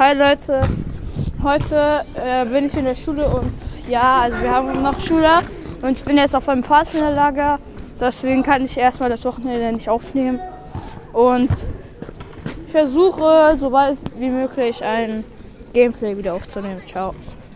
Hi Leute, heute äh, bin ich in der Schule und ja, also wir haben noch Schule und ich bin jetzt auf einem Pfadfinderlager. Deswegen kann ich erstmal das Wochenende nicht aufnehmen. Und ich versuche, sobald wie möglich ein Gameplay wieder aufzunehmen. Ciao.